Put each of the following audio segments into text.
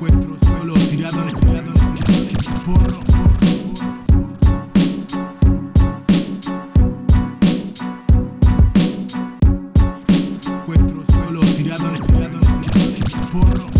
encuentro solo tirado en el tirado en el. Encuentro solo en tirado.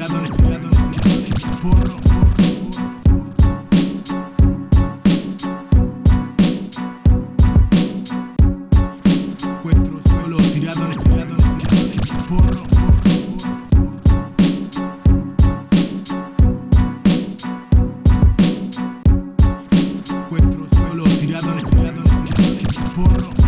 cuidado, cuidado, cuidado, porro, porro. encuentro solo tirado en el porro.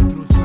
Encuentro